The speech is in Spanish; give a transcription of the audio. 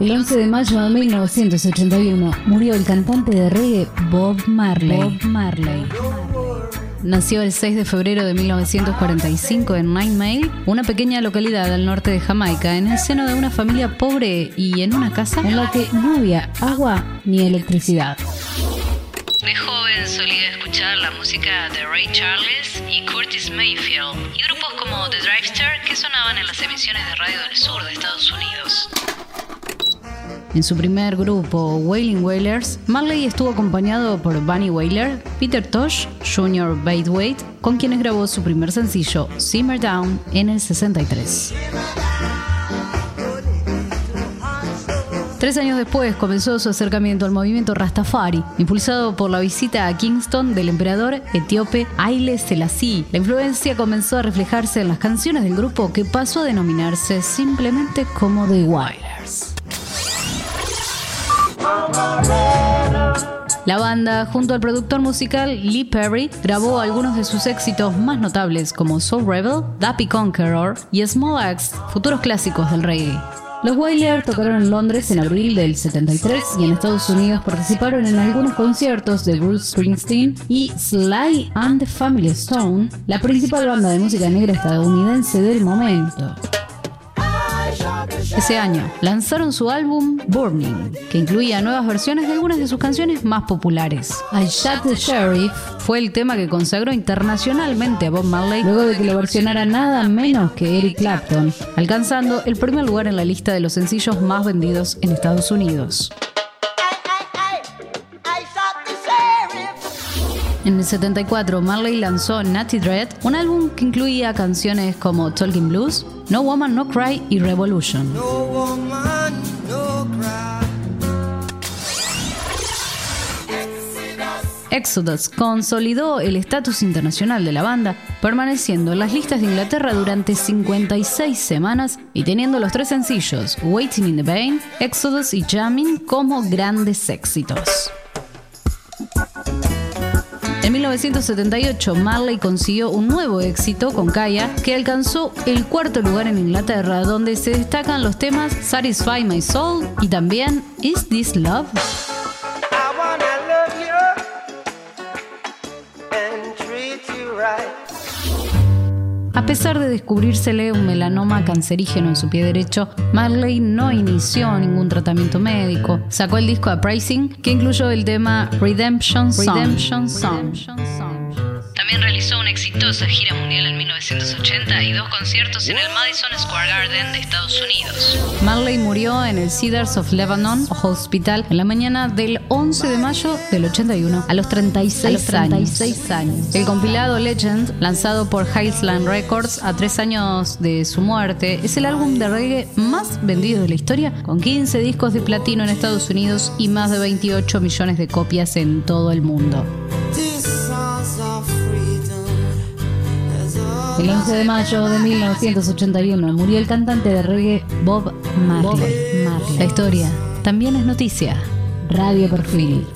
El 11 de mayo de 1981 murió el cantante de reggae Bob Marley. Bob Marley. Nació el 6 de febrero de 1945 en Nine Mail, una pequeña localidad al norte de Jamaica, en el seno de una familia pobre y en una casa en la que no había agua ni electricidad. De joven solía escuchar la música de Ray Charles y Curtis Mayfield y grupos como The Drivester que sonaban en las emisiones de radio del sur de Estados Unidos. En su primer grupo, Wailing Wailers, Marley estuvo acompañado por Bunny Wailer, Peter Tosh, Jr. Baithwaite, con quienes grabó su primer sencillo, Simmer Down, en el 63. Tres años después comenzó su acercamiento al movimiento Rastafari, impulsado por la visita a Kingston del emperador etíope Haile Selassie. La influencia comenzó a reflejarse en las canciones del grupo que pasó a denominarse simplemente como The Wailers. La banda, junto al productor musical Lee Perry, grabó algunos de sus éxitos más notables como Soul Rebel, Dappy Conqueror y Small Axe, futuros clásicos del reggae. Los Wailers tocaron en Londres en abril del 73 y en Estados Unidos participaron en algunos conciertos de Bruce Springsteen y Sly and the Family Stone, la principal banda de música negra estadounidense del momento. Ese año lanzaron su álbum Burning, que incluía nuevas versiones de algunas de sus canciones más populares. I Shot the Sheriff fue el tema que consagró internacionalmente a Bob Marley luego de que lo versionara nada menos que Eric Clapton, alcanzando el primer lugar en la lista de los sencillos más vendidos en Estados Unidos. En el 74, Marley lanzó Natty Dread, un álbum que incluía canciones como Talking Blues, No Woman No Cry y Revolution. Exodus consolidó el estatus internacional de la banda, permaneciendo en las listas de Inglaterra durante 56 semanas y teniendo los tres sencillos, Waiting in the Vein, Exodus y Jamming, como grandes éxitos. En 1978, Marley consiguió un nuevo éxito con Kaya, que alcanzó el cuarto lugar en Inglaterra, donde se destacan los temas Satisfy My Soul y también Is This Love? A pesar de descubrírsele un melanoma cancerígeno en su pie derecho, Marley no inició ningún tratamiento médico. Sacó el disco Uprising, que incluyó el tema Redemption Song. Redemption Song. También realizó una exitosa gira mundial en 1980 y dos conciertos en el Madison Square Garden de Estados Unidos. Marley murió en el Cedars of Lebanon Hospital en la mañana del 11 de mayo del 81 a los 36, años. El compilado Legend, lanzado por Highland Records a tres años de su muerte, es el álbum de reggae más vendido de la historia, con 15 discos de platino en Estados Unidos y más de 28 millones de copias en todo el mundo. El 11 de mayo de 1981 murió el cantante de reggae Bob Marley. La historia también es noticia. Radio Perfil.